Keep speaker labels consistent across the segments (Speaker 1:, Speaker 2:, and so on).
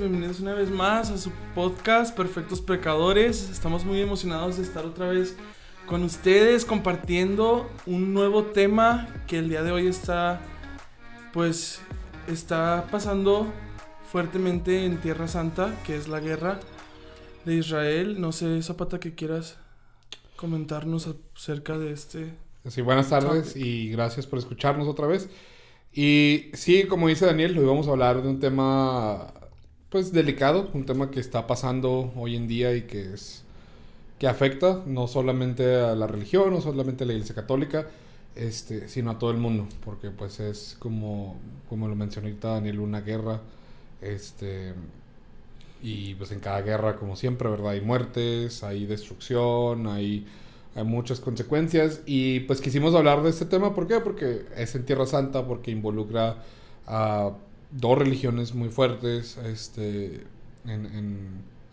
Speaker 1: bienvenidos una vez más a su podcast Perfectos Pecadores. Estamos muy emocionados de estar otra vez con ustedes compartiendo un nuevo tema que el día de hoy está pues está pasando fuertemente en Tierra Santa, que es la guerra de Israel. No sé, Zapata, que quieras comentarnos acerca de este.
Speaker 2: Sí, buenas tardes y gracias por escucharnos otra vez. Y sí, como dice Daniel, hoy vamos a hablar de un tema pues delicado, un tema que está pasando hoy en día y que es que afecta no solamente a la religión, no solamente a la Iglesia Católica, este, sino a todo el mundo, porque pues es como como lo mencionó ahorita Daniel, una guerra este y pues en cada guerra como siempre, ¿verdad? Hay muertes, hay destrucción, hay hay muchas consecuencias y pues quisimos hablar de este tema, ¿por qué? Porque es en Tierra Santa, porque involucra a dos religiones muy fuertes este, en,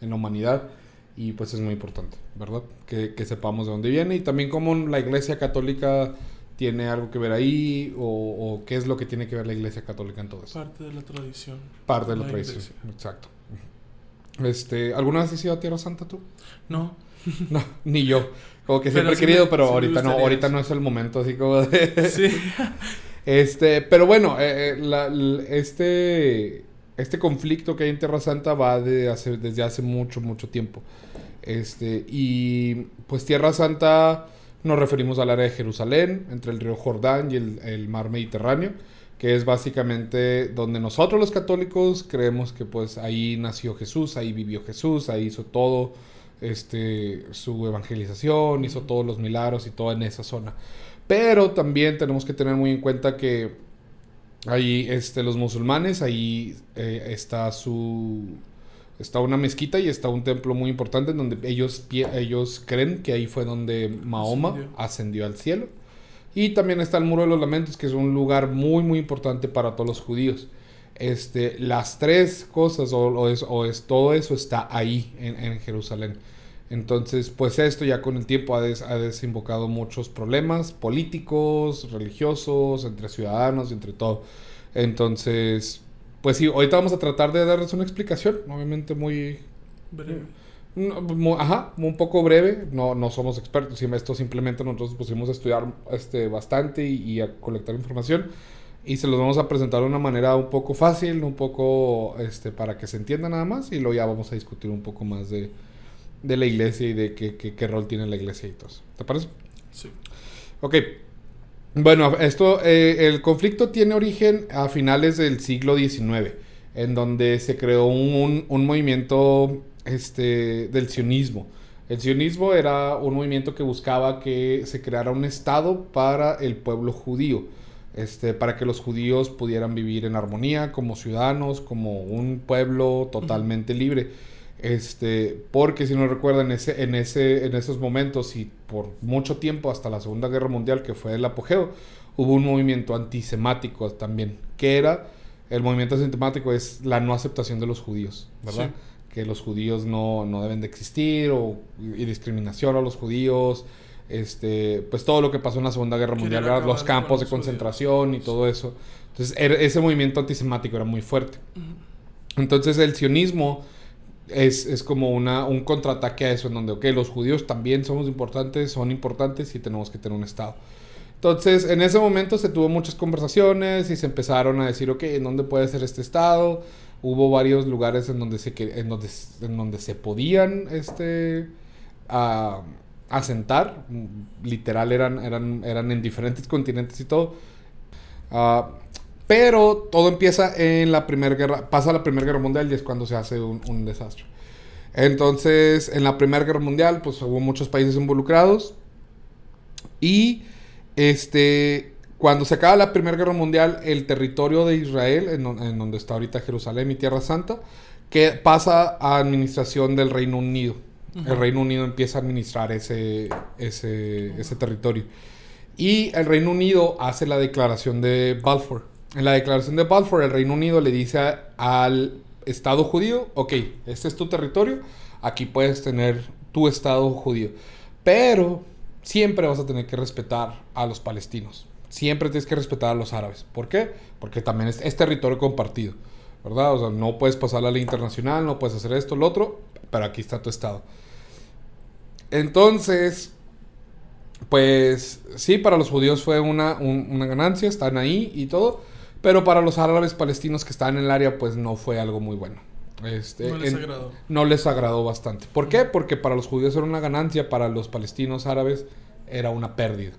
Speaker 2: en, la humanidad y pues es muy importante, ¿verdad? Que, que, sepamos de dónde viene y también cómo la Iglesia Católica tiene algo que ver ahí o, o, qué es lo que tiene que ver la Iglesia Católica en todo eso.
Speaker 1: Parte de la tradición.
Speaker 2: Parte de la, tradición, exacto. Este, ¿Alguna vez has ido a Tierra Santa tú?
Speaker 1: No.
Speaker 2: No, ni yo. Como que siempre he querido, pero ahorita no, ahorita no es el momento así como de... Sí. este, pero bueno, eh, eh, este, este conflicto que hay en Tierra Santa va de hace, desde hace mucho, mucho tiempo. Este, y pues Tierra Santa nos referimos al área de Jerusalén, entre el río Jordán y el, el mar Mediterráneo, que es básicamente donde nosotros los católicos creemos que pues ahí nació Jesús, ahí vivió Jesús, ahí hizo todo este, su evangelización, hizo todos los milagros y todo en esa zona. Pero también tenemos que tener muy en cuenta que ahí este, los musulmanes, ahí eh, está su... Está una mezquita y está un templo muy importante en donde ellos, ellos creen que ahí fue donde Mahoma ascendió. al cielo. Y también está el Muro de los Lamentos, que es un lugar muy, muy importante para todos los judíos. Este, las tres cosas o, es, es, todo eso está ahí en, Jerusalén. Entonces, pues esto ya con el tiempo ha, desembocado muchos problemas políticos, religiosos, entre ciudadanos y entre todo. Entonces, pues sí, ahorita vamos a tratar de darles una explicación, obviamente muy...
Speaker 1: Breve.
Speaker 2: ajá, un poco breve, no, no somos expertos, esto simplemente nosotros pusimos a estudiar este, bastante y a colectar información y se los vamos a presentar de una manera un poco fácil, un poco este, para que se entienda nada más y luego ya vamos a discutir un poco más de, de la iglesia y de qué, qué, rol tiene la iglesia y todo eso. ¿Te parece?
Speaker 1: Sí.
Speaker 2: Ok. Bueno, esto, eh, el conflicto tiene origen a finales del siglo XIX, en donde se creó un, un movimiento este, del sionismo. El sionismo era un movimiento que buscaba que se creara un Estado para el pueblo judío este, para que los judíos pudieran vivir en armonía como ciudadanos, como un pueblo totalmente libre. Este, porque si no recuerdan, ese, en, ese, en esos momentos y por mucho tiempo, hasta la Segunda Guerra Mundial, que fue el apogeo, hubo un movimiento antisemático también, que era, el movimiento antisemático es la no aceptación de los judíos, ¿verdad? Que los judíos no, no, deben de existir, o, y discriminación a los judíos, este, pues todo lo que pasó en la Segunda Guerra Mundial, los campos de concentración y todo eso. Entonces, ese movimiento antisemático era muy fuerte. Entonces, el sionismo es, es, como una, un contraataque a eso, en donde, ok, los judíos también somos importantes, son importantes y tenemos que tener un Estado. Entonces, en ese momento se tuvo muchas conversaciones y se empezaron a decir, ok, ¿en dónde puede ser este Estado? Hubo varios lugares en donde se, en donde, en donde se podían, este, uh, asentar. Literal, eran, eran, eran en diferentes continentes y todo. Ah, pero todo empieza en la Primera Guerra, pasa la Primera Guerra Mundial y es cuando se hace un, desastre. Entonces, en la Primera Guerra Mundial, pues hubo muchos países involucrados. Y este, cuando se acaba la Primera Guerra Mundial, el territorio de Israel, en, en donde está ahorita Jerusalén y Tierra Santa, que pasa a administración del Reino Unido el Reino Unido empieza a administrar ese, ese, ese territorio. Y el Reino Unido hace la declaración de Balfour. En la declaración de Balfour, el Reino Unido le dice al Estado judío, ok, este es tu territorio, aquí puedes tener tu Estado judío. Pero siempre vas a tener que respetar a los palestinos. Siempre tienes que respetar a los árabes. ¿Por qué? Porque también es, territorio compartido. ¿verdad? O sea, no puedes pasar la ley internacional, no puedes hacer esto, lo otro, pero aquí está tu estado. Entonces, pues sí, para los judíos fue una, una ganancia, están ahí y todo, pero para los árabes palestinos que estaban en el área, pues no fue algo muy bueno. Este,
Speaker 1: No les
Speaker 2: en-
Speaker 1: agradó.
Speaker 2: no les agradó bastante. ¿Por qué? Porque para los judíos era una ganancia, para los palestinos árabes era una pérdida.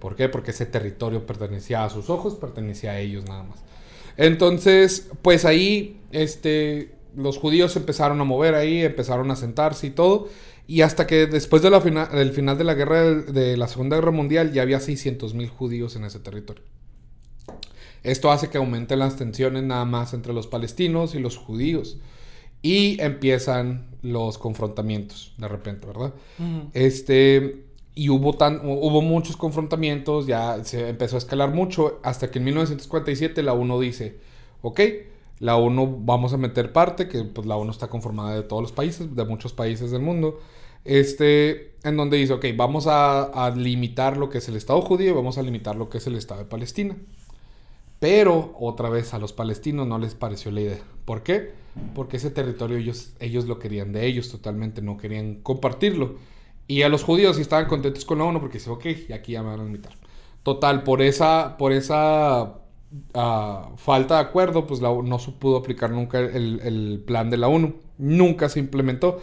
Speaker 2: ¿Por qué? Porque ese territorio pertenecía a sus ojos, pertenecía a ellos nada más. Entonces, pues ahí, este, los judíos empezaron a mover ahí, empezaron a sentarse y todo. Y hasta que después de la fina- del final de la guerra de, de la Segunda Guerra Mundial ya había 600 mil judíos en ese territorio. Esto hace que aumenten las tensiones nada más entre los palestinos y los judíos. Y empiezan los confrontamientos de repente, ¿verdad? Este, y hubo, tan, hubo muchos confrontamientos, ya se empezó a escalar mucho, hasta que en 1947 la ONU dice, ok, la ONU vamos a meter parte, que pues la ONU está conformada de todos los países, de muchos países del mundo, este, en donde dice, ok, vamos a, a limitar lo que es el Estado judío y vamos a limitar lo que es el Estado de Palestina. Pero otra vez a los palestinos no les pareció la idea. ¿Por qué? Porque ese territorio ellos, ellos lo querían de ellos totalmente, no querían compartirlo. Y a los judíos sí estaban contentos con la ONU porque dicen, ok, aquí ya me van a limitar. Total, por esa, por esa ah, falta de acuerdo, pues la no se pudo aplicar nunca el, el plan de la ONU. Nunca se implementó.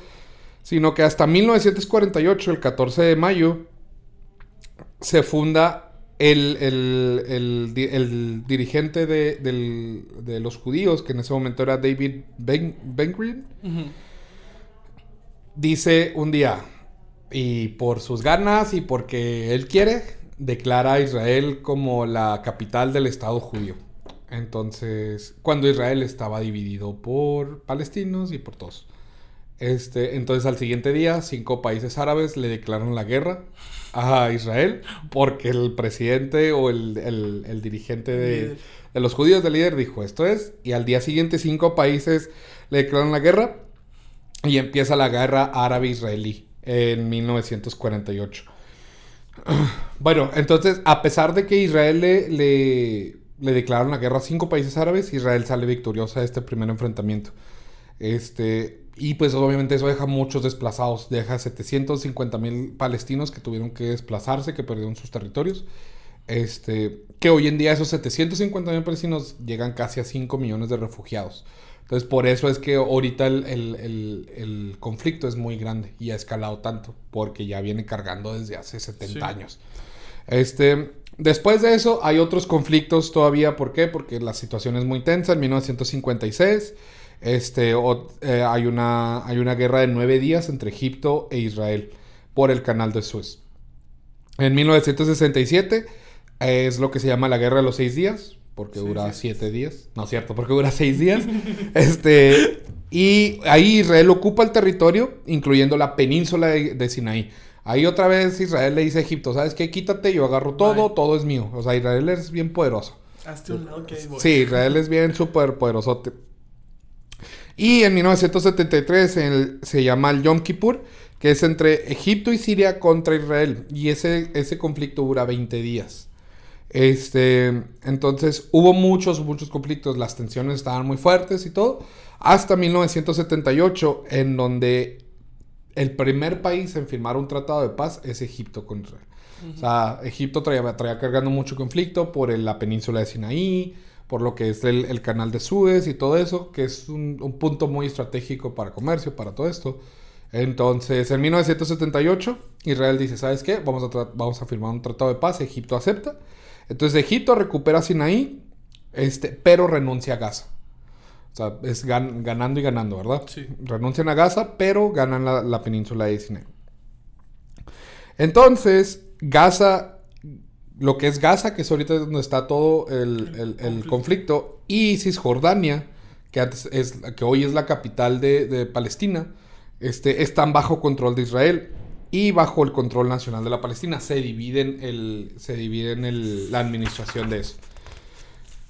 Speaker 2: Sino que hasta 1948, el 14 de mayo, se funda el, el- el el dirigente de, del- de los judíos, que en ese momento era David Ben, Ben-Gurion,
Speaker 1: Ujú.
Speaker 2: dice un día, y por sus ganas y porque él quiere, declara a Israel como la capital del Estado judío. Entonces, cuando Israel estaba dividido por palestinos y por todos. Este, entonces al siguiente día, cinco países árabes le declaran la guerra a Israel porque el presidente o el, el- el dirigente de, los judíos del líder dijo esto es. Y al día siguiente cinco países le declaran la guerra y empieza la guerra árabe-israelí en 1948. Bueno, entonces, a pesar de que Israel le, le, le declararon la guerra a cinco países árabes, Israel sale victoriosa de este primer enfrentamiento. Este, y pues obviamente eso deja muchos desplazados, deja 750 mil palestinos que tuvieron que desplazarse, que perdieron sus territorios. Este, que hoy en día esos 750 mil palestinos llegan casi a 5 millones de refugiados. Entonces por eso es que ahorita el, el- el- el conflicto es muy grande y ha escalado tanto, porque ya viene cargando desde hace 70
Speaker 1: Sí.
Speaker 2: años. Este, después de eso hay otros conflictos todavía, ¿por qué? Porque la situación es muy tensa. En 1956 este, o- eh, hay, una, hay una guerra de nueve días entre Egipto e Israel por el canal de Suez. En 1967 es lo que se llama la guerra de los seis días, porque
Speaker 1: Sí,
Speaker 2: dura
Speaker 1: sí.
Speaker 2: siete días. No es cierto, porque dura seis días. este, y ahí Israel ocupa el territorio, incluyendo la península de, de Sinaí. Ahí otra vez Israel le dice a Egipto, ¿sabes qué? Quítate, yo agarro todo,
Speaker 1: Bye.
Speaker 2: todo es mío. O sea, Israel es bien poderoso.
Speaker 1: Hazte un lado que.
Speaker 2: Sí, Israel es bien súper poderosote. Y en 1973 el- se llama el Yom Kippur, que es entre Egipto y Siria contra Israel. Y ese, ese conflicto dura 20 días. Este, entonces hubo muchos, muchos conflictos, las tensiones estaban muy fuertes y todo, hasta 1978, en donde el primer país en firmar un tratado de paz es Egipto con Israel. O sea, Egipto traía, traía cargando mucho conflicto por el- la península de Sinaí, por lo que es el, el canal de Suez y todo eso, que es un, un punto muy estratégico para comercio, para todo esto. Entonces, en 1978, Israel dice, ¿sabes qué? Vamos a, vamos a firmar un tratado de paz, Egipto acepta. Entonces, Egipto recupera Sinaí, este, pero renuncia a Gaza. O sea, es gan- ganando y ganando, ¿verdad?
Speaker 1: Sí.
Speaker 2: Renuncian a Gaza, pero ganan la, la península de Sinaí. Entonces, Gaza, lo que es Gaza, que es ahorita donde está todo el, el- el conflicto, y Cisjordania, que, antes es, que hoy es la capital de, de Palestina, este, están bajo control de Israel y bajo el control nacional de la Palestina. Se dividen, el, se dividen el- la administración de eso.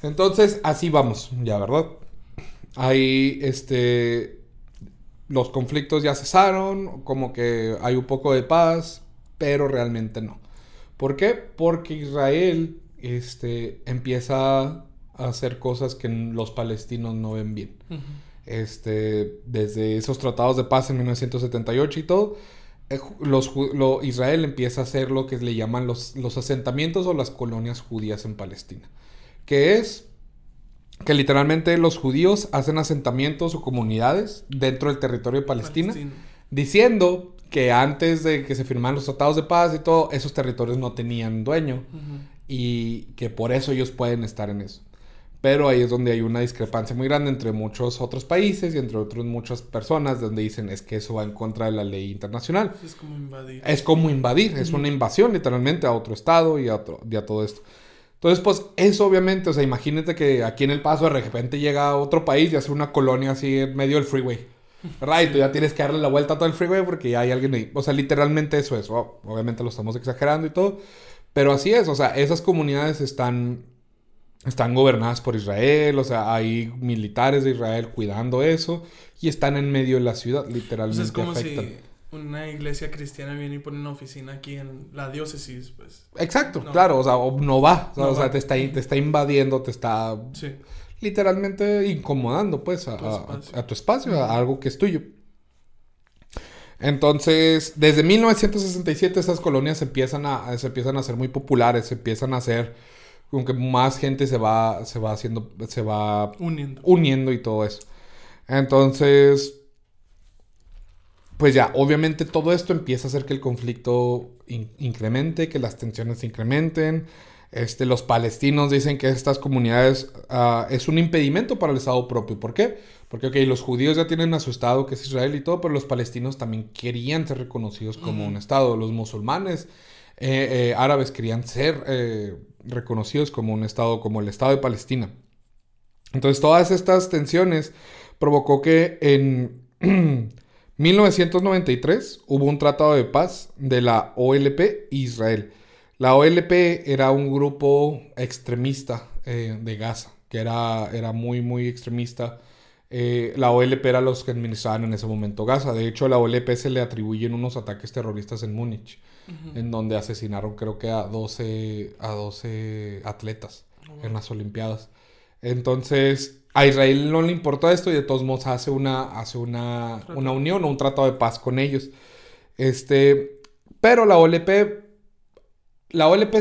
Speaker 2: Entonces, así vamos, ya, ¿verdad? Ahí, este, los conflictos ya cesaron, como que hay un poco de paz, pero realmente no. ¿Por qué? Porque Israel este, empieza a hacer cosas que los palestinos no ven bien. este, desde esos tratados de paz en 1978 y todo, eh, Israel empieza a hacer lo que le llaman los, los asentamientos o las colonias judías en Palestina. Que es que literalmente los judíos hacen asentamientos o comunidades dentro del territorio de Palestina, diciendo que antes de que se firmaran los tratados de paz y todo, esos territorios no tenían dueño y que por eso ellos pueden estar en eso. Pero ahí es donde hay una discrepancia muy grande entre muchos otros países y entre otros muchas personas donde dicen es que eso va en contra de la ley internacional.
Speaker 1: Es como invadir.
Speaker 2: Es como invadir, es una invasión literalmente a otro estado y a, otro, y a todo esto. Entonces, pues eso obviamente, o sea, imagínate que aquí en El Paso de repente llega a otro país y hace una colonia así en medio del freeway. ¿Verdad? Y tú ya tienes que darle la vuelta a todo el freeway porque ya hay alguien ahí. O sea, literalmente eso es. obviamente lo estamos exagerando y todo. Pero así es, o sea, esas comunidades están, están gobernadas por Israel, o sea, hay militares de Israel cuidando eso y están en medio de la ciudad, literalmente.
Speaker 1: es como si una iglesia cristiana viene y pone una oficina aquí en la diócesis, pues.
Speaker 2: Exacto, claro, o sea, no va, o, sea, te está, te está invadiendo, te está literalmente incomodando, pues, a tu espacio, a, algo que es tuyo. Entonces, desde 1967 esas colonias empiezan a, se empiezan a ser muy populares, se empiezan a hacer como que más gente se va, se va haciendo, se va
Speaker 1: uniendo.
Speaker 2: uniendo y todo eso. Entonces, pues ya, obviamente todo esto empieza a hacer que el conflicto incremente, que las tensiones se incrementen. Este, los palestinos dicen que estas comunidades uh, es un impedimento para el Estado propio. ¿Por qué? Porque, ok, los judíos ya tienen a su Estado, que es Israel y todo, pero los palestinos también querían ser reconocidos como un Estado. Los musulmanes eh, eh, árabes querían ser eh, reconocidos como un Estado, como el Estado de Palestina. Entonces, todas estas tensiones provocó que en 1993 hubo un tratado de paz de la OLP Israel. La OLP era un grupo extremista eh, de Gaza, que era, era muy, muy extremista. Eh, la OLP era los que administraban en ese momento Gaza. De hecho, a la OLP se le atribuyen unos ataques terroristas en Múnich, en donde asesinaron creo que a 12, a 12 atletas en las Olimpiadas. Entonces, a Israel no le importa esto y de todos modos hace una, hace una, una unión o un tratado de paz con ellos. Este, pero la OLP, la OLP,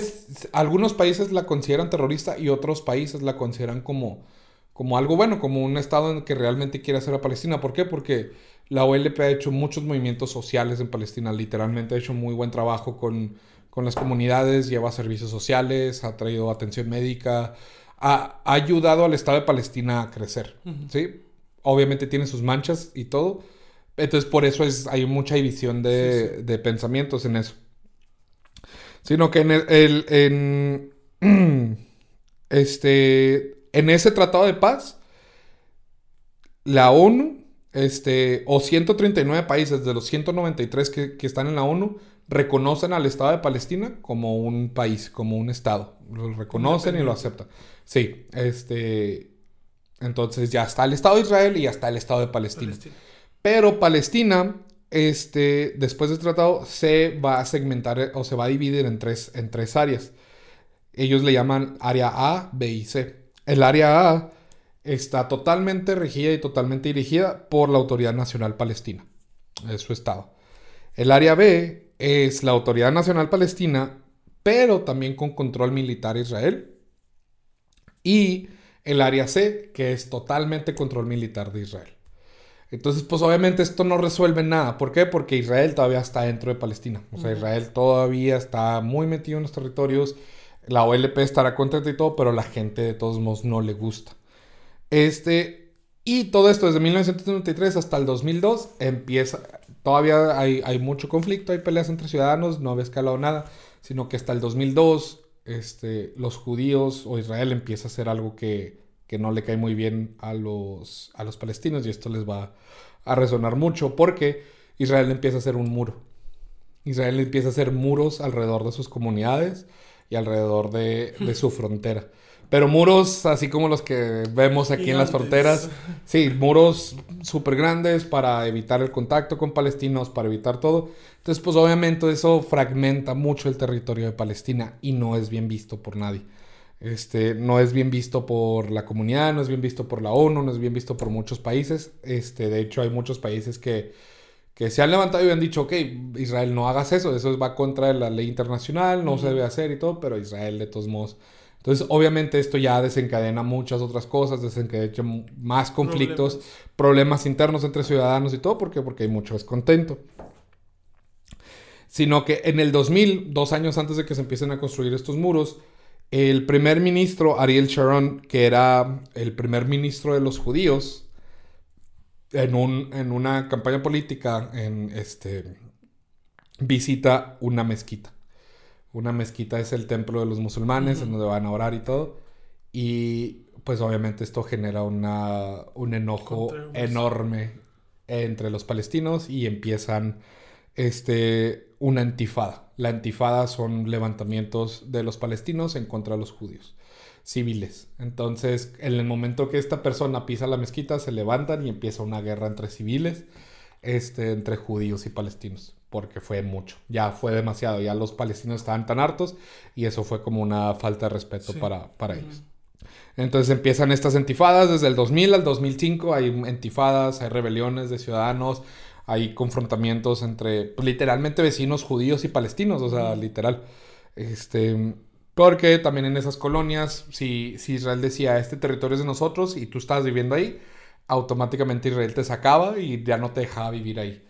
Speaker 2: algunos países la consideran terrorista y otros países la consideran como, como algo bueno, como un estado en que realmente quiere hacer a Palestina. ¿Por qué? Porque la OLP ha hecho muchos movimientos sociales en Palestina, literalmente ha hecho muy buen trabajo con, con las comunidades, lleva servicios sociales, ha traído atención médica, ha, ayudado al Estado de Palestina a crecer, ¿sí? Obviamente tiene sus manchas y todo. Entonces, por eso es, hay mucha división de, pensamientos en eso. Sino que en, el, en, este, en ese tratado de paz, la ONU, este, o 139 países de los 193 que, que están en la ONU, reconocen al Estado de Palestina como un país, como un Estado. Lo reconocen y lo aceptan. Sí, este. Entonces ya está el Estado de Israel y ya está el Estado de Palestina. Pero Palestina, este, después del tratado, se va a segmentar o se va a dividir en tres, en tres áreas. Ellos le llaman área A, B y C. El área A está totalmente regida y totalmente dirigida por la Autoridad Nacional Palestina. Es su Estado. El área B es la Autoridad Nacional Palestina, pero también con control militar Israel. Y el área C, que es totalmente control militar de Israel. Entonces, pues obviamente esto no resuelve nada. ¿Por qué? Porque Israel todavía está dentro de Palestina. O sea, Israel todavía está muy metido en los territorios. La OLP estará contenta y todo, pero la gente de todos modos no le gusta. Este, y todo esto desde 1993 hasta el 2002 empieza, todavía hay, hay, mucho conflicto, hay peleas entre ciudadanos, no había escalado nada, sino que hasta el 2002 este, los judíos o Israel empieza a hacer algo que, que, no le cae muy bien a los, a los palestinos y esto les va a resonar mucho porque Israel empieza a hacer un muro. Israel empieza a hacer muros alrededor de sus comunidades y alrededor de, de su frontera. Pero muros así como los que vemos aquí en las fronteras. Sí, muros súper grandes para evitar el contacto con palestinos, para evitar todo. Entonces, pues obviamente eso fragmenta mucho el territorio de Palestina y no es bien visto por nadie. Este, no es bien visto por la comunidad, no es bien visto por la ONU, no es bien visto por muchos países. Este, de hecho, hay muchos países que, que se han levantado y han dicho, ok, Israel no hagas eso, eso va contra la ley internacional, no se debe hacer y todo, pero Israel de todos modos. Entonces, obviamente esto ya desencadena muchas otras cosas, desencadena más conflictos, problemas. internos entre ciudadanos y todo, ¿por qué? Porque hay mucho descontento. Sino que en el 2000, dos años antes de que se empiecen a construir estos muros, el primer ministro Ariel Sharon, que era el primer ministro de los judíos, en, un, en una campaña política, en este, visita una mezquita. Una mezquita es el templo de los musulmanes, en donde van a orar y todo. Y pues obviamente esto genera una, un enojo enorme entre los palestinos y empiezan este, una antifada. La antifada son levantamientos de los palestinos en contra de los judíos civiles. Entonces, en el momento que esta persona pisa la mezquita, se levantan y empieza una guerra entre civiles, este, entre judíos y palestinos porque fue mucho, ya fue demasiado, ya los palestinos estaban tan hartos y eso fue como una falta de respeto para, para ellos. Entonces empiezan estas entifadas desde el 2000 al 2005, hay entifadas, hay rebeliones de ciudadanos, hay confrontamientos entre pues, literalmente vecinos judíos y palestinos, o sea, literal. Este, porque también en esas colonias, si, si Israel decía, este territorio es de nosotros y tú estabas viviendo ahí, automáticamente Israel te sacaba y ya no te dejaba vivir ahí.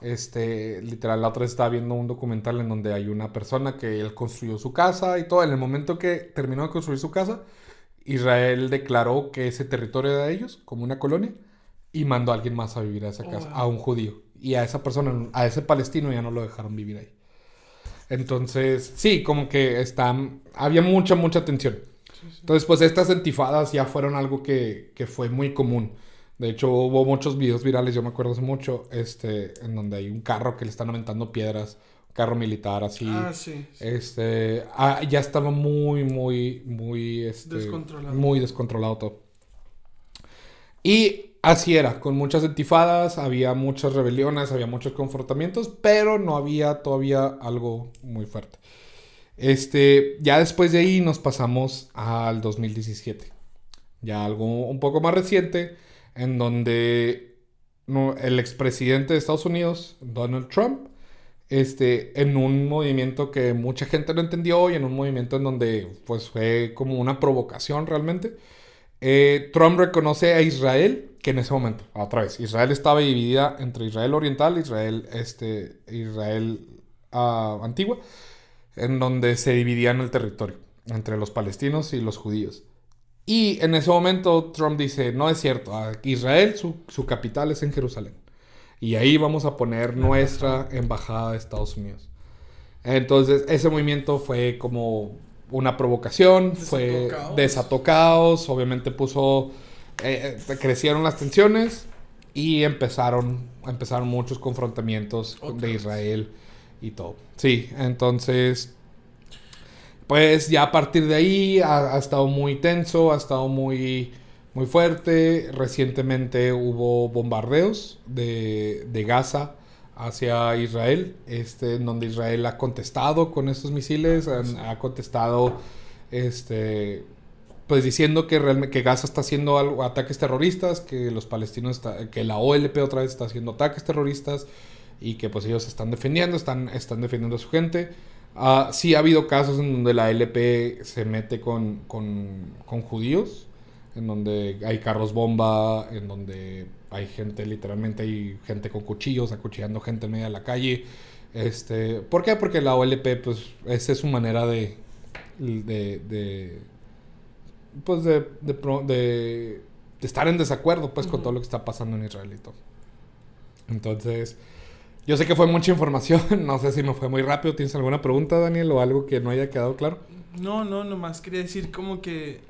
Speaker 2: Este, literal, la otra vez estaba viendo un documental en donde hay una persona que él construyó su casa y todo. En el momento que terminó de construir su casa, Israel declaró que ese territorio era de ellos, como una colonia, y mandó a alguien más a vivir a esa casa, a un judío. Y a esa persona, a ese palestino ya no lo dejaron vivir ahí. Entonces, sí, como que están, había mucha, mucha tensión. Entonces, pues estas entifadas ya fueron algo que, que fue muy común. De hecho, hubo muchos videos virales, yo me acuerdo hace mucho, este, en donde hay un carro que le están aventando piedras, un carro militar así.
Speaker 1: Ah, sí.
Speaker 2: Este, ah, ya estaba muy, muy, muy, este,
Speaker 1: descontrolado.
Speaker 2: Muy descontrolado todo. Y así era, con muchas entifadas, había muchas rebeliones, había muchos confrontamientos, pero no había todavía algo muy fuerte. Este, ya después de ahí nos pasamos al 2017. Ya algo un poco más reciente en donde el expresidente de Estados Unidos, Donald Trump, este, en un movimiento que mucha gente no entendió y en un movimiento en donde pues fue como una provocación realmente, eh, Trump reconoce a Israel, que en ese momento, otra vez, Israel estaba dividida entre Israel oriental Israel, este, Israel uh, antigua, en donde se dividían el territorio entre los palestinos y los judíos. Y en ese momento Trump dice, no es cierto, Israel su, capital es en Jerusalén. Y ahí vamos a poner nuestra embajada de Estados Unidos. Entonces ese movimiento fue como una provocación, fue desató caos, obviamente puso, eh, eh, crecieron las tensiones y empezaron, empezaron muchos confrontamientos de Israel y todo. Sí, entonces pues ya a partir de ahí ha, estado muy tenso, ha estado muy, muy fuerte. Recientemente hubo bombardeos de, de Gaza hacia Israel, este, en donde Israel ha contestado con estos misiles, ha contestado este, pues diciendo que, realmente, que Gaza está haciendo algo, ataques terroristas, que los palestinos, que la OLP otra vez está haciendo ataques terroristas y que pues ellos están defendiendo, están, están defendiendo a su gente. Uh, sí ha habido casos en donde la LP se mete con, con, con, judíos, en donde hay carros bomba, en donde hay gente, literalmente hay gente con cuchillos, acuchillando gente en medio de la calle. Este, ¿Por qué? Porque la OLP, pues, esa es su manera de, de, de pues, de, de, de, estar en desacuerdo, pues, con todo lo que está pasando en Israel y todo. Entonces, yo sé que fue mucha información, no sé si me fue muy rápido. ¿Tienes alguna pregunta, Daniel, o algo que no haya quedado claro?
Speaker 1: No, no, nomás quería decir como que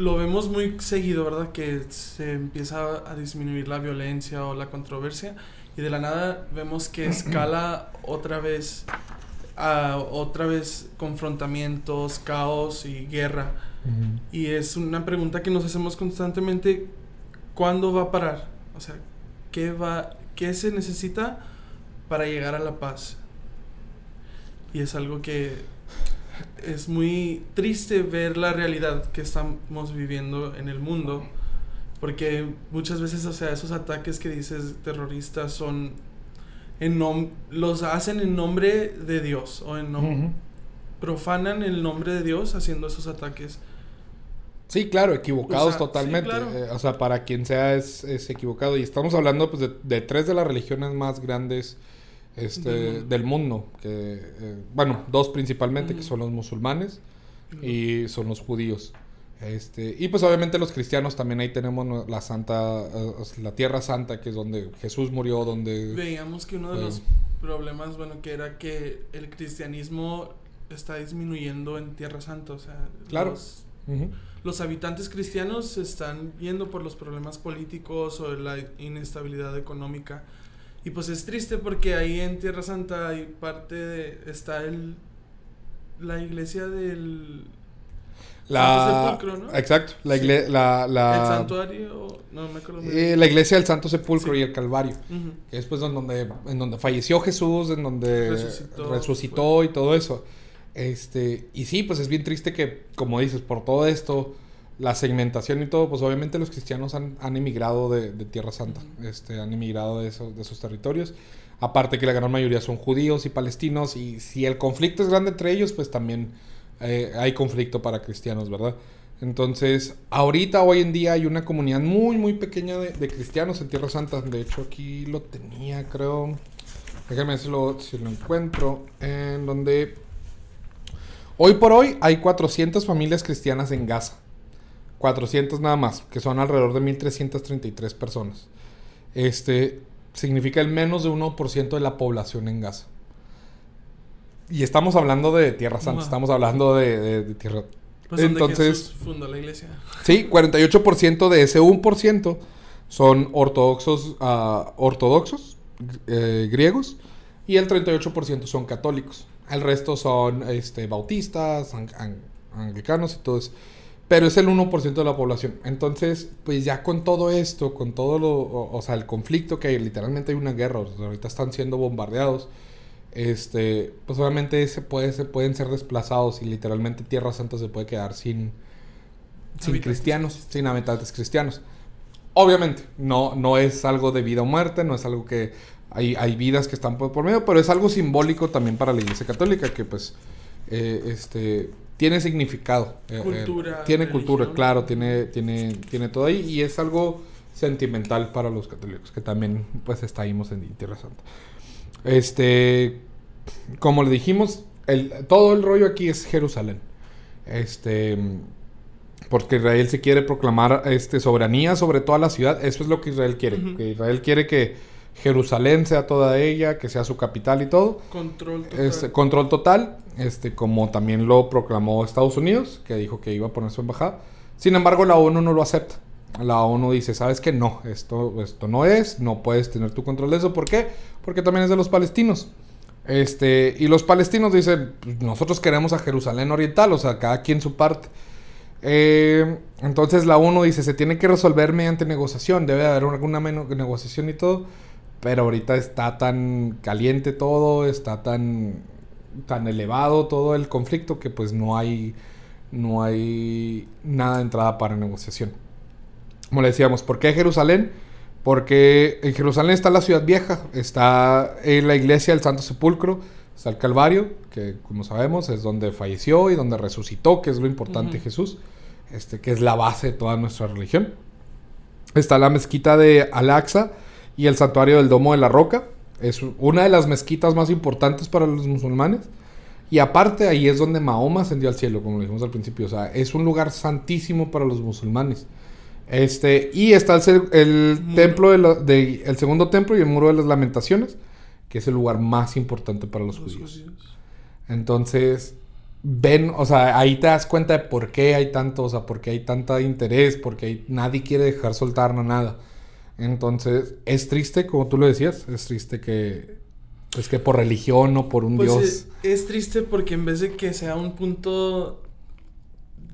Speaker 1: lo vemos muy seguido, ¿verdad? Que se empieza a disminuir la violencia o la controversia y de la nada vemos que escala otra vez a otra vez confrontamientos, caos y guerra. Y es una pregunta que nos hacemos constantemente, ¿cuándo va a parar? O sea, ¿qué va ¿Qué se necesita para llegar a la paz? Y es algo que es muy triste ver la realidad que estamos viviendo en el mundo. Porque muchas veces, o sea, esos ataques que dices terroristas son en los hacen en nombre de Dios o en profanan el nombre de Dios haciendo esos ataques.
Speaker 2: Sí, claro, equivocados totalmente. Eh, o sea, para quien sea es, equivocado. Y estamos hablando pues, de, tres de las religiones más grandes este, del mundo. que, eh, bueno, dos principalmente, que son los musulmanes y son los judíos. Este, y pues obviamente los cristianos también ahí tenemos la santa, eh, la tierra santa, que es donde Jesús murió, donde...
Speaker 1: Veíamos que uno de los problemas, bueno, que era que el cristianismo está disminuyendo en tierra santa, o sea...
Speaker 2: Claro.
Speaker 1: Los, habitantes cristianos están yendo por los problemas políticos o la inestabilidad económica. Y pues es triste porque ahí en Tierra Santa hay parte de, está el la iglesia del
Speaker 2: la, Santo Sepulcro, ¿no? Exacto. La, la, la,
Speaker 1: El santuario. No me acuerdo.
Speaker 2: Eh, la iglesia del Santo Sepulcro y el Calvario. Que es pues donde, en donde falleció Jesús, en donde resucitó, y todo eso. Este, y sí, pues es bien triste que, como dices, por todo esto, la segmentación y todo, pues obviamente los cristianos han, han emigrado de, Tierra Santa. Este, han emigrado de, esos, de territorios. Aparte que la gran mayoría son judíos y palestinos. Y si el conflicto es grande entre ellos, pues también eh, hay conflicto para cristianos, ¿verdad? Entonces, ahorita, hoy en día, hay una comunidad muy, muy pequeña de, cristianos en Tierra Santa. De hecho, aquí lo tenía, creo. Déjame si lo, si lo encuentro. En donde. Hoy por hoy hay 400 familias cristianas en Gaza. 400 nada más, que son alrededor de 1333 personas. Este significa el menos de 1% de la población en Gaza. Y estamos hablando de Tierra Santa, estamos hablando de, Tierra...
Speaker 1: Pues Entonces, fundó la iglesia.
Speaker 2: Sí, 48% de ese 1% son ortodoxos, uh, ortodoxos eh, griegos y el 38% son católicos. El resto son este, bautistas, anglicanos y todo eso. Pero es el 1% de la población. Entonces, pues ya con todo esto, con todo lo, o, sea, el conflicto que literalmente hay una guerra, ahorita están siendo bombardeados este, pues obviamente se, puede, se pueden ser desplazados y literalmente Tierra Santa se puede quedar sin, sin cristianos, sin habitantes cristianos. Obviamente, no, no es algo de vida o muerte, no es algo que hay, hay vidas que están por, medio, pero es algo simbólico también para la Iglesia Católica que pues eh, este, tiene significado.
Speaker 1: Eh, eh, cultura.
Speaker 2: tiene cultura, claro, tiene, tiene, tiene todo ahí y es algo sentimental para los católicos que también pues estábamos en Tierra Santa. Este, como le dijimos, el, todo el rollo aquí es Jerusalén. Este, porque Israel se quiere proclamar este, soberanía sobre toda la ciudad. Eso es lo que Israel quiere. que Israel quiere que Jerusalén sea toda ella, que sea su capital y todo.
Speaker 1: Control total.
Speaker 2: Este, control total, este, como también lo proclamó Estados Unidos, que dijo que iba a poner su embajada. Sin embargo, la ONU no lo acepta la ONU dice, ¿sabes qué? No, esto, esto no es, no puedes tener tu control de eso. ¿Por qué? Porque también es de los palestinos. Este, y los palestinos dicen, pues, nosotros queremos a Jerusalén Oriental, o sea, cada quien su parte. Eh, entonces la ONU dice, se tiene que resolver mediante negociación, debe haber alguna negociación y todo, pero ahorita está tan caliente todo, está tan, tan elevado todo el conflicto que pues no hay, no hay nada de entrada para negociación como le decíamos, ¿por qué Jerusalén? Porque en Jerusalén está la ciudad vieja, está en la iglesia del Santo Sepulcro, está el Calvario, que como sabemos es donde falleció y donde resucitó, que es lo importante Jesús, este, que es la base de toda nuestra religión. Está la mezquita de Al-Aqsa y el santuario del Domo de la Roca. Es una de las mezquitas más importantes para los musulmanes. Y aparte ahí es donde Mahoma ascendió al cielo, como dijimos al principio. O sea, es un lugar santísimo para los musulmanes. Este, y está el, templo de, el segundo templo y el muro de las lamentaciones, que es el lugar más importante para los, judíos. Entonces, ven, o sea, ahí te das cuenta de por qué hay tanto, o sea, por qué hay tanta interés, porque nadie quiere dejar soltar nada. Entonces, es triste, como tú lo decías, es triste que, es que por religión o por un pues Dios.
Speaker 1: Es, es triste porque en vez de que sea un punto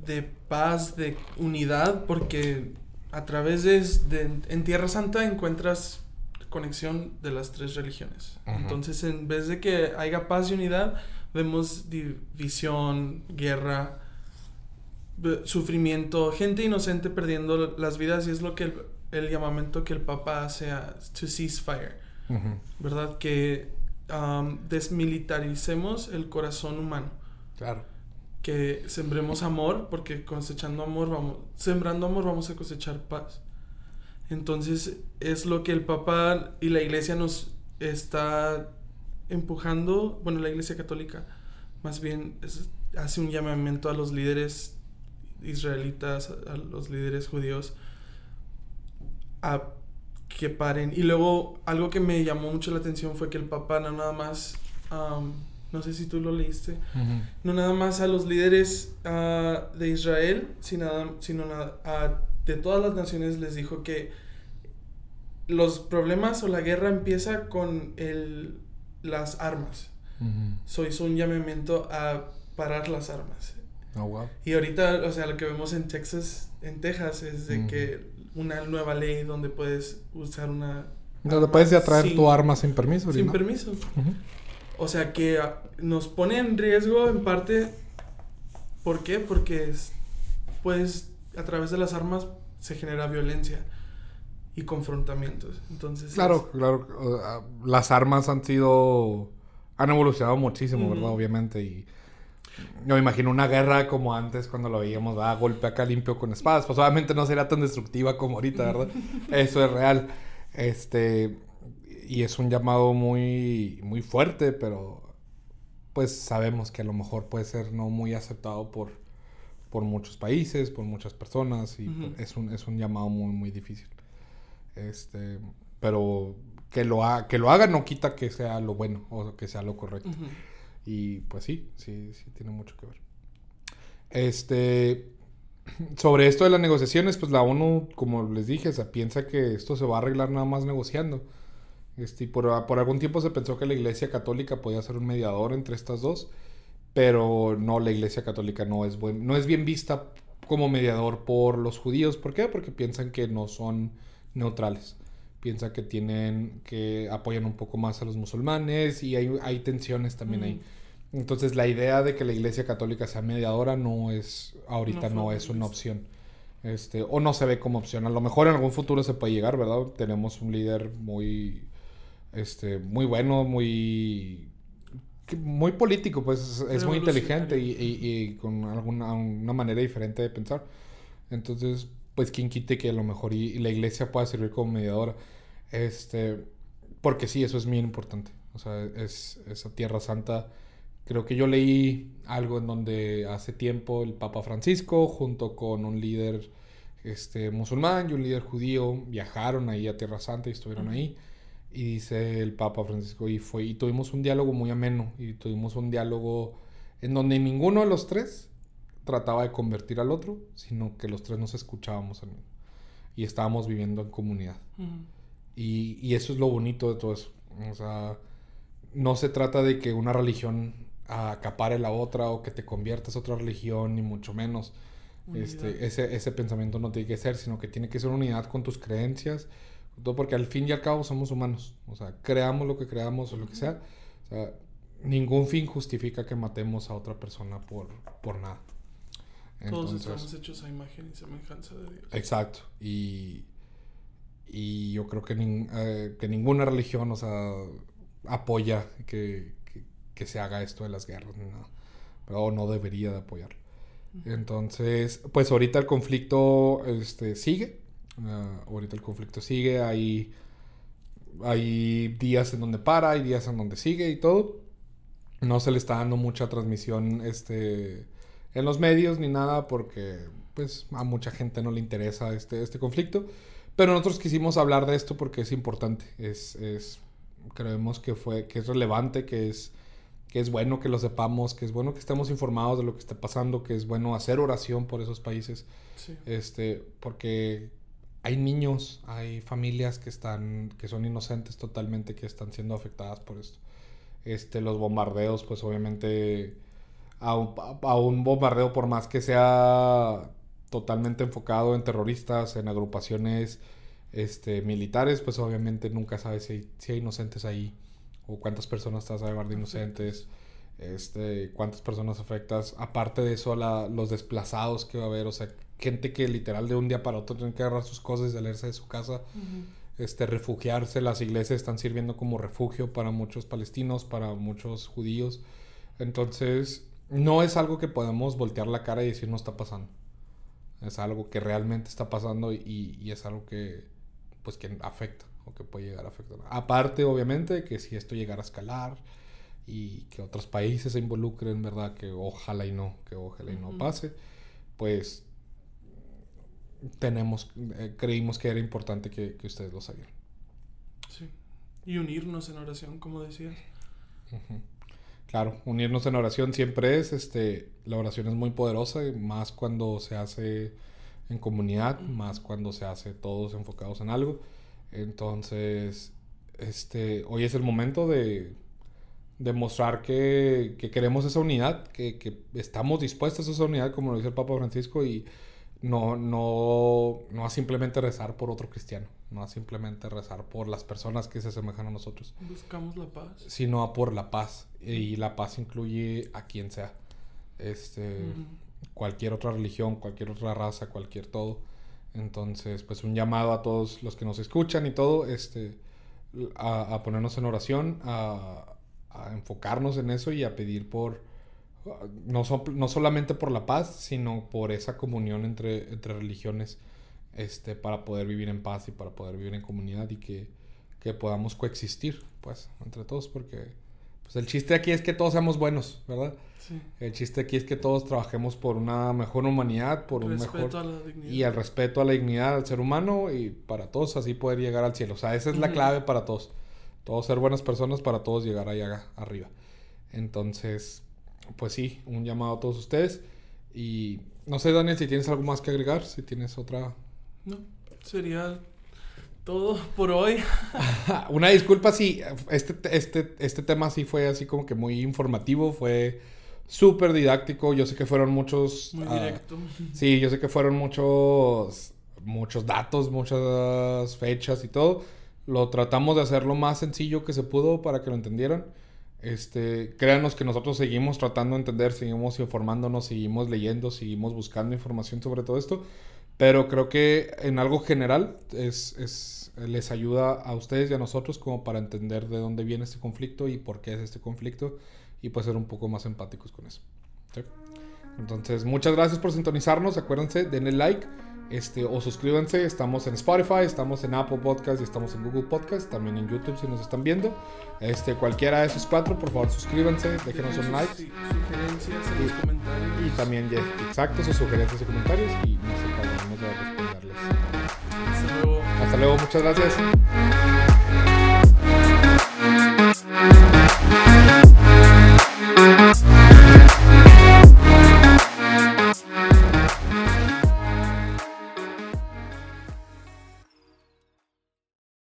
Speaker 1: de paz, de unidad, porque a través de, en Tierra Santa encuentras conexión de las tres religiones. Entonces, en vez de que haya paz y unidad, vemos división, guerra, sufrimiento, gente inocente perdiendo las vidas y es lo que el, llamamiento que el Papa hace a to ceasefire, ¿verdad? Que um, desmilitaricemos el corazón humano.
Speaker 3: Claro.
Speaker 1: Que sembremos amor, porque cosechando amor vamos, sembrando amor vamos a cosechar paz. Entonces es lo que el Papa y la Iglesia nos está empujando, bueno, la Iglesia Católica más bien hace un llamamiento a los líderes israelitas, a los líderes judíos, a que paren. Y luego algo que me llamó mucho la atención fue que el Papa no nada más, no sé si tú lo leíste, no nada más a los líderes ah, de Israel, sino, sino a, de todas las naciones les dijo que los problemas o la guerra empieza con el, las armas. Uh hizo un llamamiento a parar las armas.
Speaker 3: Oh,
Speaker 1: y ahorita, o sea, lo que vemos en Texas, en Texas, es de que una nueva ley donde puedes usar una...
Speaker 2: Donde puedes traer tu arma sin permiso.
Speaker 1: Sin permiso. O sea que ah, nos pone en riesgo en parte. ¿Por qué? Porque pues a través de las armas se genera violencia y confrontamientos. Entonces.
Speaker 2: Claro, claro. Ah, las armas han sido. han evolucionado muchísimo, ¿verdad? Obviamente. Y. Yo me imagino una guerra como antes, cuando lo veíamos, a golpe acá limpio con espadas. Pues obviamente no sería tan destructiva como ahorita, ¿verdad? Eso es real. Este. Y es un llamado muy, muy fuerte, pero pues sabemos que a lo mejor puede ser no muy aceptado por, por muchos países, por muchas personas, y es, un, es un llamado muy, muy difícil. Este, pero que lo, ha, que lo haga no quita que sea lo bueno o que sea lo correcto. Y pues sí, sí, sí tiene mucho que ver. Este, sobre esto de las negociaciones, pues la ONU, como les dije, piensa que esto se va a arreglar nada más negociando. Este, por, por algún tiempo se pensó que la Iglesia Católica podía ser un mediador entre estas dos, pero no, la Iglesia Católica no es, buen, no es bien vista como mediador por los judíos. ¿Por qué? Porque piensan que no son neutrales. Piensa que tienen, que apoyan un poco más a los musulmanes y hay, hay tensiones también ahí. Entonces la idea de que la Iglesia Católica sea mediadora no es, ahorita no, es una opción. Este, o no se ve como opción. A lo mejor en algún futuro se puede llegar, ¿verdad? Tenemos un líder muy, este, muy bueno, muy, muy político, pues es, muy inteligente y, y, con alguna una manera diferente de pensar. Entonces, pues quien quite que a lo mejor y, la iglesia pueda servir como mediadora. Este, porque sí, eso es muy importante. O sea, es esa Tierra Santa. Creo que yo leí algo en donde hace tiempo el Papa Francisco, junto con un líder este, musulmán y un líder judío, viajaron ahí a Tierra Santa y estuvieron ahí. Y dice el Papa Francisco, y, fue, y tuvimos un diálogo muy ameno, y tuvimos un diálogo en donde ninguno de los tres trataba de convertir al otro, sino que los tres nos escuchábamos y estábamos viviendo en comunidad. y, y, eso es lo bonito de todo eso. O sea, no se trata de que una religión acapare la otra o que te conviertas a otra religión, ni mucho menos. Este, ese, ese pensamiento no tiene que ser, sino que tiene que ser unidad con tus creencias, todo porque al fin y al cabo somos humanos. O sea, creamos lo que creamos o lo que sea. O sea, ningún fin justifica que matemos a otra persona por, por nada.
Speaker 1: Todos estamos hechos a imagen y semejanza de Dios.
Speaker 2: Exacto. Y, y yo creo que, eh, que ninguna religión, o sea, apoya que, que, se haga esto de las guerras ni nada. O no debería de apoyarlo. Entonces, pues ahorita el conflicto este, sigue. Ah, ahorita el conflicto sigue. Hay, hay días en donde para, hay días en donde sigue y todo. No se le está dando mucha transmisión este, en los medios ni nada porque pues a mucha gente no le interesa este, este conflicto. Pero nosotros quisimos hablar de esto porque es importante, es, es creemos que fue que es relevante, que es que es bueno que lo sepamos, que es bueno que estemos informados de lo que está pasando, que es bueno hacer oración por esos países. Este, porque hay niños, hay familias que están que son inocentes totalmente que están siendo afectadas por esto. Este, los bombardeos pues obviamente a un, bombardeo por más que sea totalmente enfocado en terroristas, en agrupaciones este, militares, pues obviamente nunca sabes si hay, si hay inocentes ahí o cuántas personas estás a llevar de inocentes. este, cuántas personas afectas, aparte de eso, la, los desplazados que va a haber, o sea, gente que literal de un día para otro tiene que agarrar sus cosas y salirse de su casa, este, refugiarse, las iglesias están sirviendo como refugio para muchos palestinos, para muchos judíos, entonces no es algo que podemos voltear la cara y decir no está pasando, es algo que realmente está pasando y, y es algo que, pues, que afecta o que puede llegar a afectar. Aparte, obviamente, que si esto llegara a escalar, y que otros países se involucren, ¿verdad? Que ojalá y no, que ojalá y no pase, pues tenemos, eh, creímos que era importante que, ustedes lo sabían.
Speaker 1: Sí. Y unirnos en oración, como decías.
Speaker 2: Claro, unirnos en oración siempre es, este, la oración es muy poderosa, más cuando se hace en comunidad, más cuando se hace todos enfocados en algo. Entonces, este, hoy es el momento de demostrar que, que, queremos esa unidad, que, que, estamos dispuestos a esa unidad, como lo dice el Papa Francisco, y no, no, no a simplemente rezar por otro cristiano, no a simplemente rezar por las personas que se asemejan a nosotros.
Speaker 1: Buscamos la paz.
Speaker 2: Sino a por la paz, y la paz incluye a quien sea. Este, Cualquier otra religión, cualquier otra raza, cualquier todo. Entonces, pues un llamado a todos los que nos escuchan y todo, este, a, a ponernos en oración, a, enfocarnos en eso y a pedir por, no, no solamente por la paz, sino por esa comunión entre, entre religiones, este, para poder vivir en paz y para poder vivir en comunidad y que, que podamos coexistir, pues, entre todos, porque pues el chiste aquí es que todos seamos buenos, ¿verdad? Sí. El chiste aquí es que todos trabajemos por una mejor humanidad, por un mejor... Y el respeto a la dignidad del ser humano y para todos así poder llegar al cielo. O sea, esa es la clave para todos todos ser buenas personas para todos llegar allá arriba. Entonces, pues sí, un llamado a todos ustedes. Y no sé, Daniel, si tienes algo más que agregar, si tienes otra...
Speaker 1: No, sería todo por hoy.
Speaker 2: Una disculpa si este, este, este tema sí fue así como que muy informativo, fue súper didáctico. Yo sé que fueron muchos...
Speaker 1: Muy directo.
Speaker 2: sí, yo sé que fueron muchos, muchos datos, muchas fechas y todo. Lo tratamos de hacer lo más sencillo que se pudo para que lo entendieran. Este, créanos que nosotros seguimos tratando de entender, seguimos informándonos, seguimos leyendo, seguimos buscando información sobre todo esto. Pero creo que en algo general es, es, les ayuda a ustedes y a nosotros como para entender de dónde viene este conflicto y por qué es este conflicto y pues ser un poco más empáticos con eso. Entonces, muchas gracias por sintonizarnos. Acuérdense, denle like este, o suscríbanse, estamos en Spotify, estamos en Apple Podcast y estamos en Google Podcast, también en YouTube si nos están viendo. Este, cualquiera de esos cuatro, por favor suscríbanse, déjenos un like.
Speaker 1: Sugerencias en los comentarios.
Speaker 2: Y también, exacto, sus sugerencias y comentarios y nos encargaremos de responderles.
Speaker 1: Hasta luego.
Speaker 2: Hasta luego, muchas gracias.